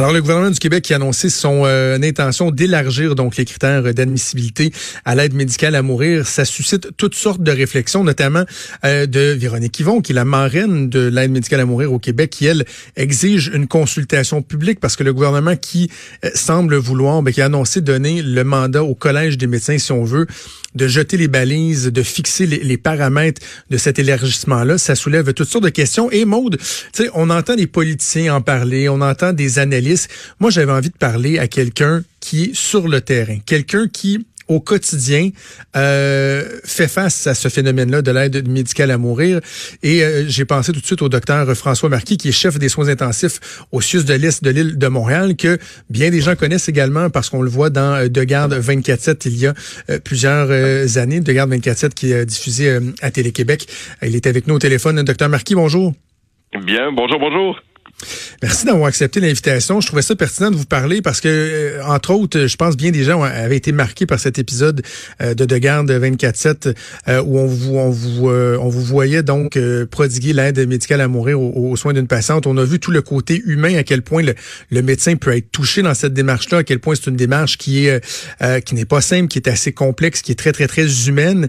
Alors, le gouvernement du Québec qui a annoncé son euh, intention d'élargir donc les critères d'admissibilité à l'aide médicale à mourir, ça suscite toutes sortes de réflexions, notamment euh, de Véronique Yvon, qui est la marraine de l'aide médicale à mourir au Québec, qui, elle, exige une consultation publique parce que le gouvernement qui euh, semble vouloir, ben, qui a annoncé donner le mandat au Collège des médecins, si on veut, de jeter les balises, de fixer les, les paramètres de cet élargissement-là, ça soulève toutes sortes de questions. Et Maude, on entend les politiciens en parler, on entend des analystes moi, j'avais envie de parler à quelqu'un qui est sur le terrain, quelqu'un qui au quotidien euh, fait face à ce phénomène-là de l'aide médicale à mourir. Et euh, j'ai pensé tout de suite au docteur François Marquis, qui est chef des soins intensifs au CIUS de l'Est de l'île de Montréal, que bien des gens connaissent également parce qu'on le voit dans euh, De Garde 24-7 il y a plusieurs années. De Garde 24-7 qui est diffusé à Télé-Québec. Il est avec nous au téléphone. Docteur Marquis, bonjour. Bien, bonjour, bonjour. Merci d'avoir accepté l'invitation. Je trouvais ça pertinent de vous parler parce que, euh, entre autres, je pense bien des gens avaient été marqués par cet épisode euh, de De Garde 24-7 euh, où on vous, on vous, on vous voyait donc prodiguer l'aide médicale à mourir aux, soins d'une patiente. On a vu tout le côté humain, à quel point le, médecin peut être touché dans cette démarche-là, à quel point c'est une démarche qui est qui n'est pas simple, qui est assez complexe, qui est très, très, très humaine.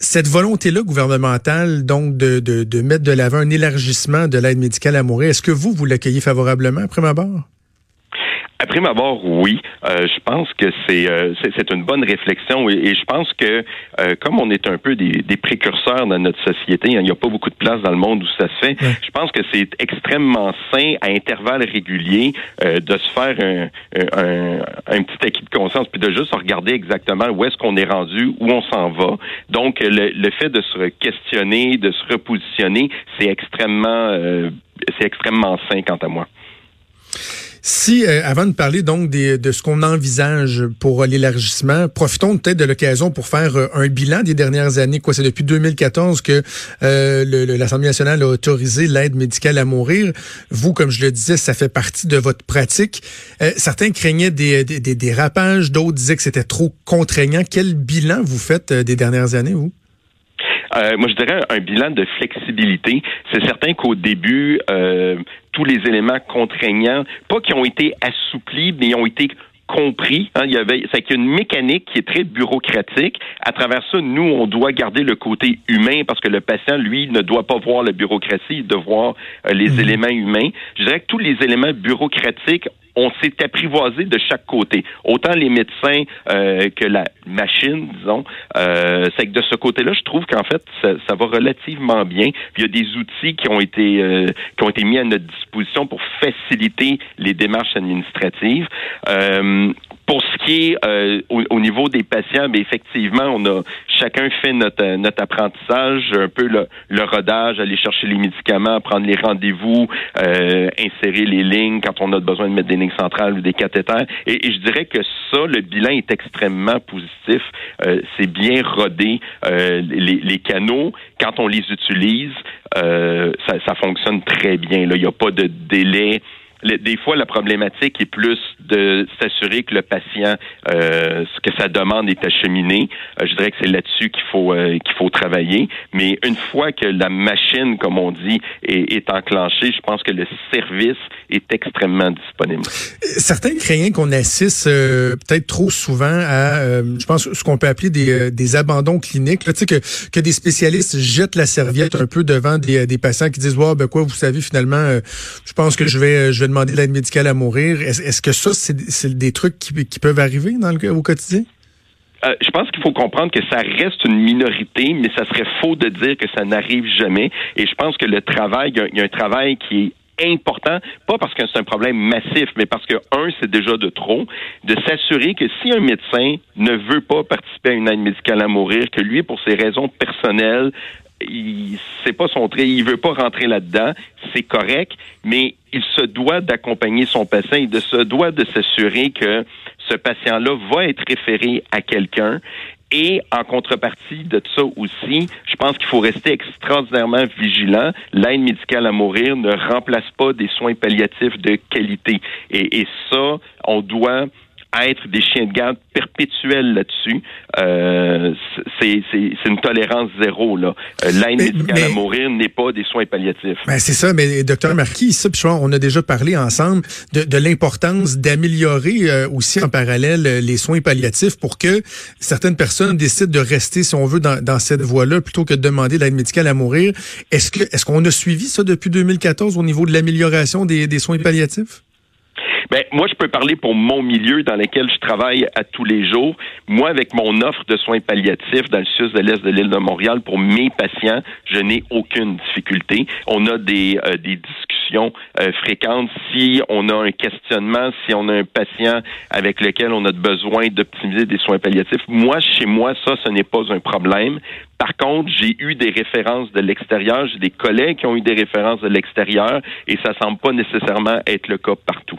Cette volonté-là gouvernementale, donc, de, mettre de l'avant un élargissement de l'aide médicale à mourir, est-ce que vous, vous l'accueillez favorablement ma barre? Après ma barre, oui. Euh, je pense que c'est euh, c'est une bonne réflexion et, je pense que euh, comme on est un peu des, des, précurseurs dans notre société, hein, il n'y a pas beaucoup de place dans le monde où ça se fait. Je pense que c'est extrêmement sain à intervalles réguliers de se faire un, un, un, petit acquis de conscience puis de juste regarder exactement où est-ce qu'on est rendu, où on s'en va. Donc le, le, fait de se questionner, de se repositionner, c'est extrêmement c'est extrêmement sain quant à moi. Si, euh, avant de parler donc de ce qu'on envisage pour l'élargissement, profitons peut-être de l'occasion pour faire euh, un bilan des dernières années. Quoi, c'est depuis 2014 que euh, l'Assemblée nationale a autorisé l'aide médicale à mourir. Vous, comme je le disais, ça fait partie de votre pratique. certains craignaient des, des, des dérapages, d'autres disaient que c'était trop contraignant. Quel bilan vous faites des dernières années, vous? Euh, moi, je dirais un bilan de flexibilité. C'est certain qu'au début, euh, tous les éléments contraignants, pas qui ont été assouplis, mais ont été compris. Hein, il y avait, c'est qu'il y a une mécanique qui est très bureaucratique. À travers ça, nous, on doit garder le côté humain parce que le patient, lui, ne doit pas voir la bureaucratie, il doit voir euh, les mmh. éléments humains. Je dirais que tous les éléments bureaucratiques on s'est apprivoisé de chaque côté. Autant les médecins euh, que la machine, disons. Euh, c'est que de ce côté-là, je trouve qu'en fait, ça, va relativement bien. Il y a des outils qui ont été euh, qui ont été mis à notre disposition pour faciliter les démarches administratives. Euh, pour ce qui est euh, au, niveau des patients, mais effectivement, on a chacun fait notre, notre apprentissage, un peu le, le rodage, aller chercher les médicaments, prendre les rendez-vous, euh, insérer les lignes quand on a besoin de mettre des lignes centrales ou des cathéters. Et, je dirais que ça, le bilan est extrêmement positif. Euh, c'est bien rodé. les, les canaux, quand on les utilise, ça, ça fonctionne très bien. Là. Il n'y a pas de délai des fois, la problématique est plus de s'assurer que le patient, euh, ce que sa demande est acheminée. Euh, je dirais que c'est là-dessus qu'il faut euh, qu'il faut travailler. Mais une fois que la machine, comme on dit, est, est enclenchée, je pense que le service est extrêmement disponible. Certains craignent qu'on assiste euh, peut-être trop souvent à, je pense, ce qu'on peut appeler des, des abandons cliniques. Là, que, que des spécialistes jettent la serviette un peu devant des, des patients qui disent, wow, ben quoi, vous savez, finalement, je pense que je vais, je vais demander de l'aide médicale à mourir. Est-ce que ça, c'est des trucs qui, peuvent arriver au quotidien? Euh, je pense qu'il faut comprendre que ça reste une minorité, mais ça serait faux de dire que ça n'arrive jamais. Et je pense que le travail, il y, a un travail qui est important, pas parce que c'est un problème massif, mais parce que, un, c'est déjà de trop, de s'assurer que si un médecin ne veut pas participer à une aide médicale à mourir, que lui, pour ses raisons personnelles, c'est pas son trait, il veut pas rentrer là-dedans, c'est correct, mais il se doit d'accompagner son patient, il se doit de s'assurer que ce patient-là va être référé à quelqu'un et en contrepartie de ça aussi, je pense qu'il faut rester extraordinairement vigilant. L'aide médicale à mourir ne remplace pas des soins palliatifs de qualité. Et, et ça, on doit être des chiens de garde perpétuels là-dessus, euh, c'est une tolérance zéro. Là. Euh, l'aide médicale à mourir n'est pas des soins palliatifs. Ben c'est ça, mais docteur Marquis, ça, puis on a déjà parlé ensemble de, de l'importance d'améliorer euh, aussi en parallèle les soins palliatifs pour que certaines personnes décident de rester, si on veut, dans, dans cette voie-là, plutôt que de demander l'aide médicale à mourir. Est-ce que est-ce qu'on a suivi ça depuis 2014 au niveau de l'amélioration des, des soins palliatifs? Ben, moi, je peux parler pour mon milieu dans lequel je travaille à tous les jours. Moi, avec mon offre de soins palliatifs dans le sud de l'est de l'île de Montréal, pour mes patients, je n'ai aucune difficulté. On a des, euh, des discussions euh, fréquentes. Si on a un questionnement, si on a un patient avec lequel on a besoin d'optimiser des soins palliatifs, moi, chez moi, ça, ce n'est pas un problème. Par contre, j'ai eu des références de l'extérieur, j'ai des collègues qui ont eu des références de l'extérieur et ça semble pas nécessairement être le cas partout.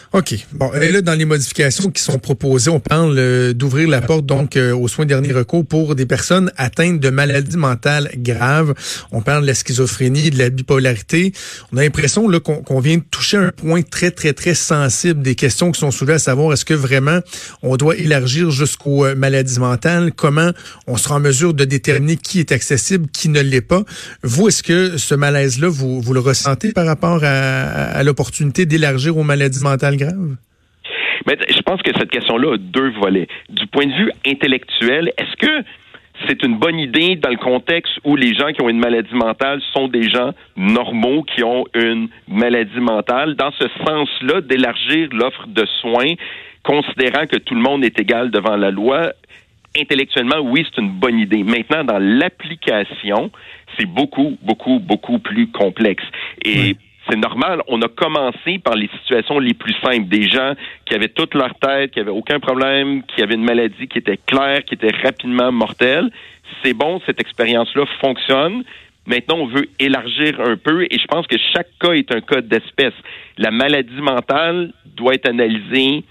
OK. Bon, et là, dans les modifications qui sont proposées, on parle euh, d'ouvrir la porte donc euh, aux soins dernier recours pour des personnes atteintes de maladies mentales graves. On parle de la schizophrénie, de la bipolarité. On a l'impression là qu'on vient de toucher un point très, très, très sensible des questions qui sont soulevées à savoir est-ce que vraiment on doit élargir jusqu'aux euh, maladies mentales? Comment on sera en mesure de déterminer qui est accessible, qui ne l'est pas? Vous, est-ce que ce malaise-là, vous, vous le ressentez par rapport à, à l'opportunité d'élargir aux maladies mentales mais je pense que cette question-là a deux volets. Du point de vue intellectuel, est-ce que c'est une bonne idée dans le contexte où les gens qui ont une maladie mentale sont des gens normaux qui ont une maladie mentale? Dans ce sens-là, d'élargir l'offre de soins, considérant que tout le monde est égal devant la loi, intellectuellement, oui, c'est une bonne idée. Maintenant, dans l'application, c'est beaucoup, beaucoup, beaucoup plus complexe. Et c'est normal. On a commencé par les situations les plus simples. Des gens qui avaient toute leur tête, qui avaient aucun problème, qui avaient une maladie qui était claire, qui était rapidement mortelle. C'est bon, cette expérience-là fonctionne. Maintenant, on veut élargir un peu et je pense que chaque cas est un cas d'espèce. La maladie mentale doit être analysée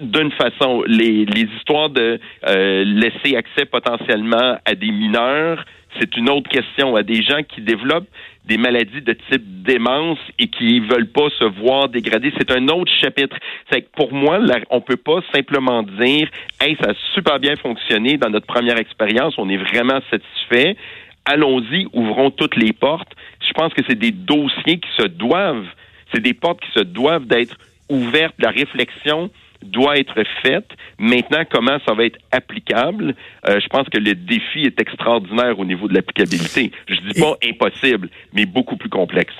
d'une façon. Les, histoires de euh, laisser accès potentiellement à des mineurs, c'est une autre question. À des gens qui développent des maladies de type démence et qui veulent pas se voir dégradés, c'est un autre chapitre. C'est pour moi, on peut pas simplement dire, hey, ça a super bien fonctionné dans notre première expérience, on est vraiment satisfait. Allons-y, ouvrons toutes les portes. Je pense que c'est des dossiers qui se doivent, c'est des portes qui se doivent d'être ouvertes. La réflexion doit être faite. Maintenant, comment ça va être applicable? Euh, je pense que le défi est extraordinaire au niveau de l'applicabilité. Je dis pas impossible, mais beaucoup plus complexe.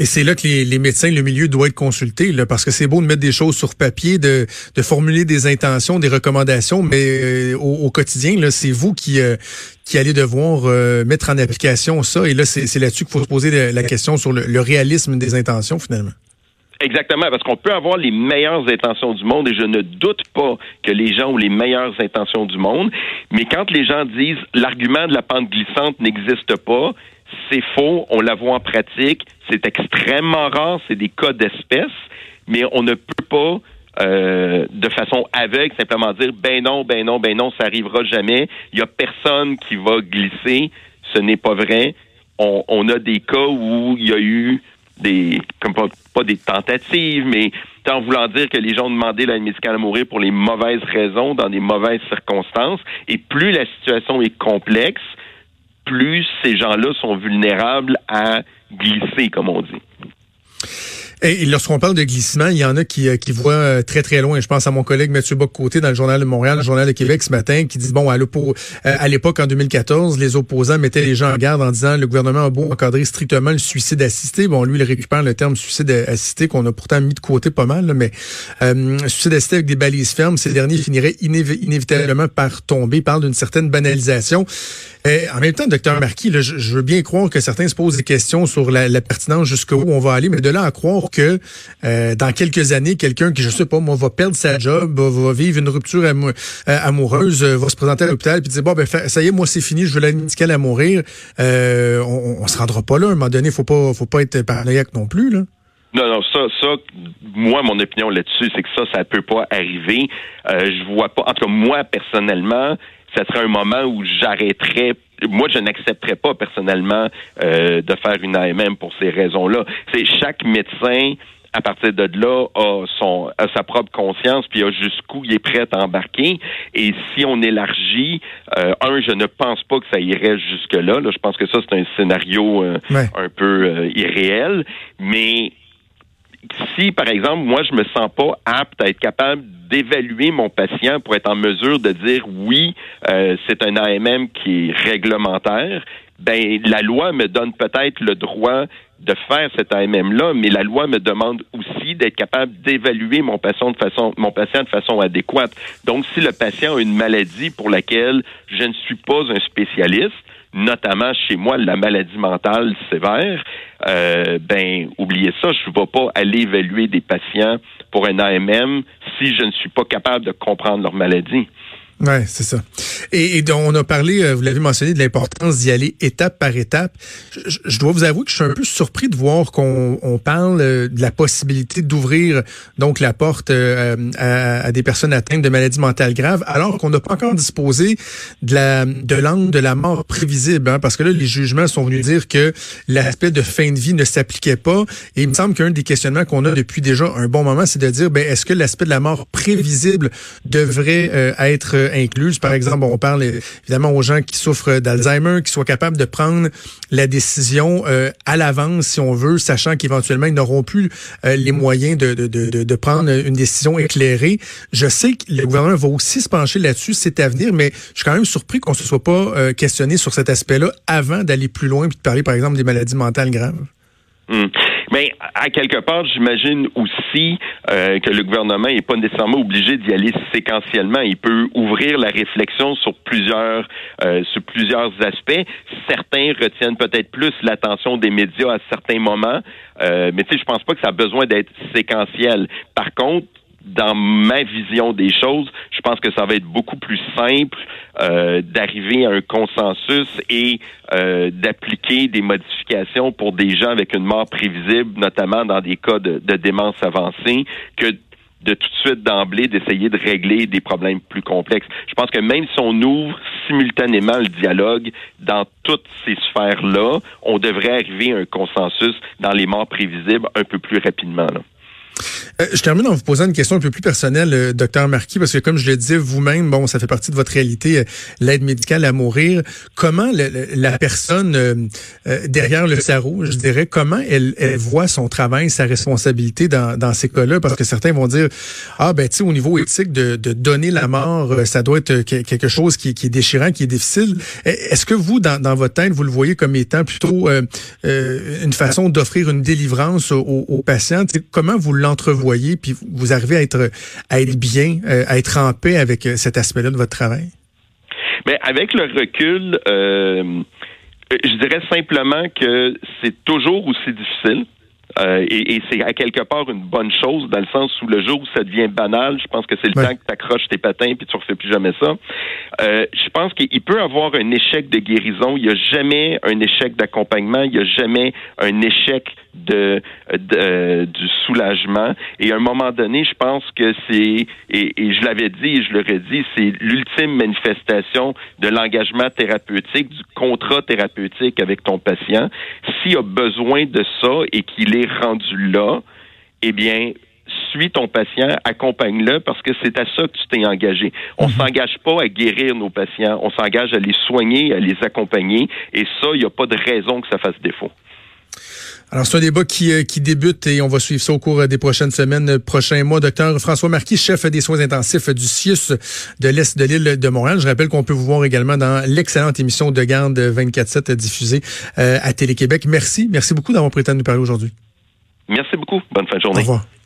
Et c'est là que les, médecins, le milieu doit être consulté, là, parce que c'est beau de mettre des choses sur papier, de, de formuler des intentions, des recommandations, mais euh, au, quotidien, là, c'est vous qui, euh, qui allez devoir mettre en application ça. Et là, c'est là-dessus qu'il faut se poser la, question sur le réalisme des intentions, finalement. Exactement, parce qu'on peut avoir les meilleures intentions du monde et je ne doute pas que les gens ont les meilleures intentions du monde, mais quand les gens disent l'argument de la pente glissante n'existe pas, c'est faux, on la voit en pratique, c'est extrêmement rare, c'est des cas d'espèce, mais on ne peut pas euh, de façon aveugle simplement dire ben non, ben non, ben non, ça arrivera jamais. Il y a personne qui va glisser. Ce n'est pas vrai. On, on a des cas où il y a eu des comme pas, des tentatives, mais en voulant dire que les gens ont demandé l'aide médicale à mourir pour les mauvaises raisons, dans des mauvaises circonstances. Et plus la situation est complexe, plus ces gens-là sont vulnérables à glisser, comme on dit. Et lorsqu'on parle de glissement, il y en a qui, euh, qui voient euh, très très loin. Je pense à mon collègue Mathieu Bock-Côté dans le Journal de Montréal, le Journal de Québec ce matin, qui dit, bon, à euh, l'époque, en 2014, les opposants mettaient les gens en garde en disant le gouvernement a beau encadrer strictement le suicide assisté. Bon, lui, il récupère le terme suicide assisté qu'on a pourtant mis de côté pas mal, mais suicide assisté avec des balises fermes, ces derniers finiraient inévitablement par tomber. Parle d'une certaine banalisation. en même temps, docteur Marquis, je, veux bien croire que certains se posent des questions sur la, la pertinence jusqu'où on va aller, mais de là à croire que euh, dans quelques années, quelqu'un qui, je sais pas, moi, va perdre sa job, va, vivre une rupture euh, amoureuse, euh, va se présenter à l'hôpital puis dire bon ben ça y est, moi c'est fini, je veux l'aide médicale à mourir. on, on se rendra pas là. À un moment donné, faut pas, faut pas être paranoïaque non plus là. Non, non, ça, ça, moi, mon opinion là-dessus, c'est que ça, ça peut pas arriver. je vois pas. En tout cas, moi, personnellement, ça serait un moment où j'arrêterais moi, je n'accepterais pas personnellement euh, de faire une AMM pour ces raisons-là. C'est chaque médecin à partir de là, a, son, a sa propre conscience, puis a jusqu'où il est prêt à embarquer. Et si on élargit, euh, un, je ne pense pas que ça irait jusque-là. Là, je pense que ça, c'est un scénario euh, un peu euh, irréel. Mais si, par exemple, moi, je me sens pas apte à être capable d'évaluer mon patient pour être en mesure de dire oui, c'est un AMM qui est réglementaire, ben la loi me donne peut-être le droit de faire cet AMM-là, mais la loi me demande aussi d'être capable d'évaluer mon patient de façon, mon patient de façon adéquate. Donc, si le patient a une maladie pour laquelle je ne suis pas un spécialiste, notamment chez moi la maladie mentale sévère, euh, ben oubliez ça, je ne vais pas aller évaluer des patients pour un AMM si je ne suis pas capable de comprendre leur maladie. Ouais, c'est ça. Et, et, on a parlé, euh, vous l'avez mentionné, de l'importance d'y aller étape par étape. Je, dois vous avouer que je suis un peu surpris de voir qu'on on parle euh, de la possibilité d'ouvrir donc la porte euh, à, à, des personnes atteintes de maladies mentales graves, alors qu'on n'a pas encore disposé de la de l'angle de la mort prévisible, hein, parce que là les jugements sont venus dire que l'aspect de fin de vie ne s'appliquait pas. Et il me semble qu'un des questionnements qu'on a depuis déjà un bon moment, c'est de dire, ben est-ce que l'aspect de la mort prévisible devrait être incluses. Par exemple, on parle évidemment aux gens qui souffrent d'Alzheimer, qui soient capables de prendre la décision euh, à l'avance, si on veut, sachant qu'éventuellement, ils n'auront plus euh, les moyens de, de, de, de, prendre une décision éclairée. Je sais que le gouvernement va aussi se pencher là-dessus, c'est à venir, mais je suis quand même surpris qu'on ne se soit pas euh, questionné sur cet aspect-là avant d'aller plus loin et de parler, par exemple, des maladies mentales graves. Hmm. Mais à quelque part, j'imagine aussi euh, que le gouvernement n'est pas nécessairement obligé d'y aller séquentiellement. Il peut ouvrir la réflexion sur plusieurs euh, sur plusieurs aspects. Certains retiennent peut-être plus l'attention des médias à certains moments, euh, mais tu sais, je pense pas que ça a besoin d'être séquentiel. Par contre, dans ma vision des choses, je pense que ça va être beaucoup plus simple euh, d'arriver à un consensus et euh, d'appliquer des modifications pour des gens avec une mort prévisible, notamment dans des cas de, démence avancée, que de tout de suite d'emblée d'essayer de régler des problèmes plus complexes. Je pense que même si on ouvre simultanément le dialogue dans toutes ces sphères-là, on devrait arriver à un consensus dans les morts prévisibles un peu plus rapidement. Là. Euh, je termine en vous posant une question un peu plus personnelle, euh, docteur Marquis, parce que comme je le disais vous-même, bon, ça fait partie de votre réalité, euh, l'aide médicale à mourir. Comment la personne derrière le sarreau, je dirais, comment elle, elle, voit son travail, sa responsabilité dans, dans ces cas-là? Parce que certains vont dire, ah ben tu sais, au niveau éthique, de, de donner la mort, ça doit être quelque chose qui, qui est déchirant, qui est difficile. Est-ce que vous, dans, dans, votre tête, vous le voyez comme étant plutôt une façon d'offrir une délivrance aux, aux patients? comment vous l'entrevoyez? puis vous arrivez à être, à être bien, euh, à être en paix avec euh, cet aspect-là de votre travail? Mais avec le recul, euh, je dirais simplement que c'est toujours aussi difficile. et, c'est à quelque part une bonne chose dans le sens où le jour où ça devient banal, je pense que c'est le temps que tu accroches tes patins puis tu refais plus jamais ça. je pense qu'il peut avoir un échec de guérison. Il n'y a jamais un échec d'accompagnement. Il n'y a jamais un échec de, de, du soulagement. Et à un moment donné, je pense que c'est, et, je l'avais dit et je l'aurais dit, c'est l'ultime manifestation de l'engagement thérapeutique, du contrat thérapeutique avec ton patient. S'il a besoin de ça et qu'il est rendu là, eh bien, suis ton patient, accompagne-le parce que c'est à ça que tu t'es engagé. On ne mhm. s'engage pas à guérir nos patients, on s'engage à les soigner, à les accompagner et ça, il n'y a pas de raison que ça fasse défaut. Alors, c'est un débat qui, euh, qui débute et on va suivre ça au cours euh, des prochaines semaines, euh, prochains mois. Docteur François Marquis, chef des soins intensifs du CIUS de l'Est de l'île de Montréal. Je rappelle qu'on peut vous voir également dans l'excellente émission de Garde 24-7 diffusée à Télé-Québec. Merci. Merci beaucoup d'avoir prêté à nous parler aujourd'hui. Merci beaucoup. Bonne fin de journée. Au revoir.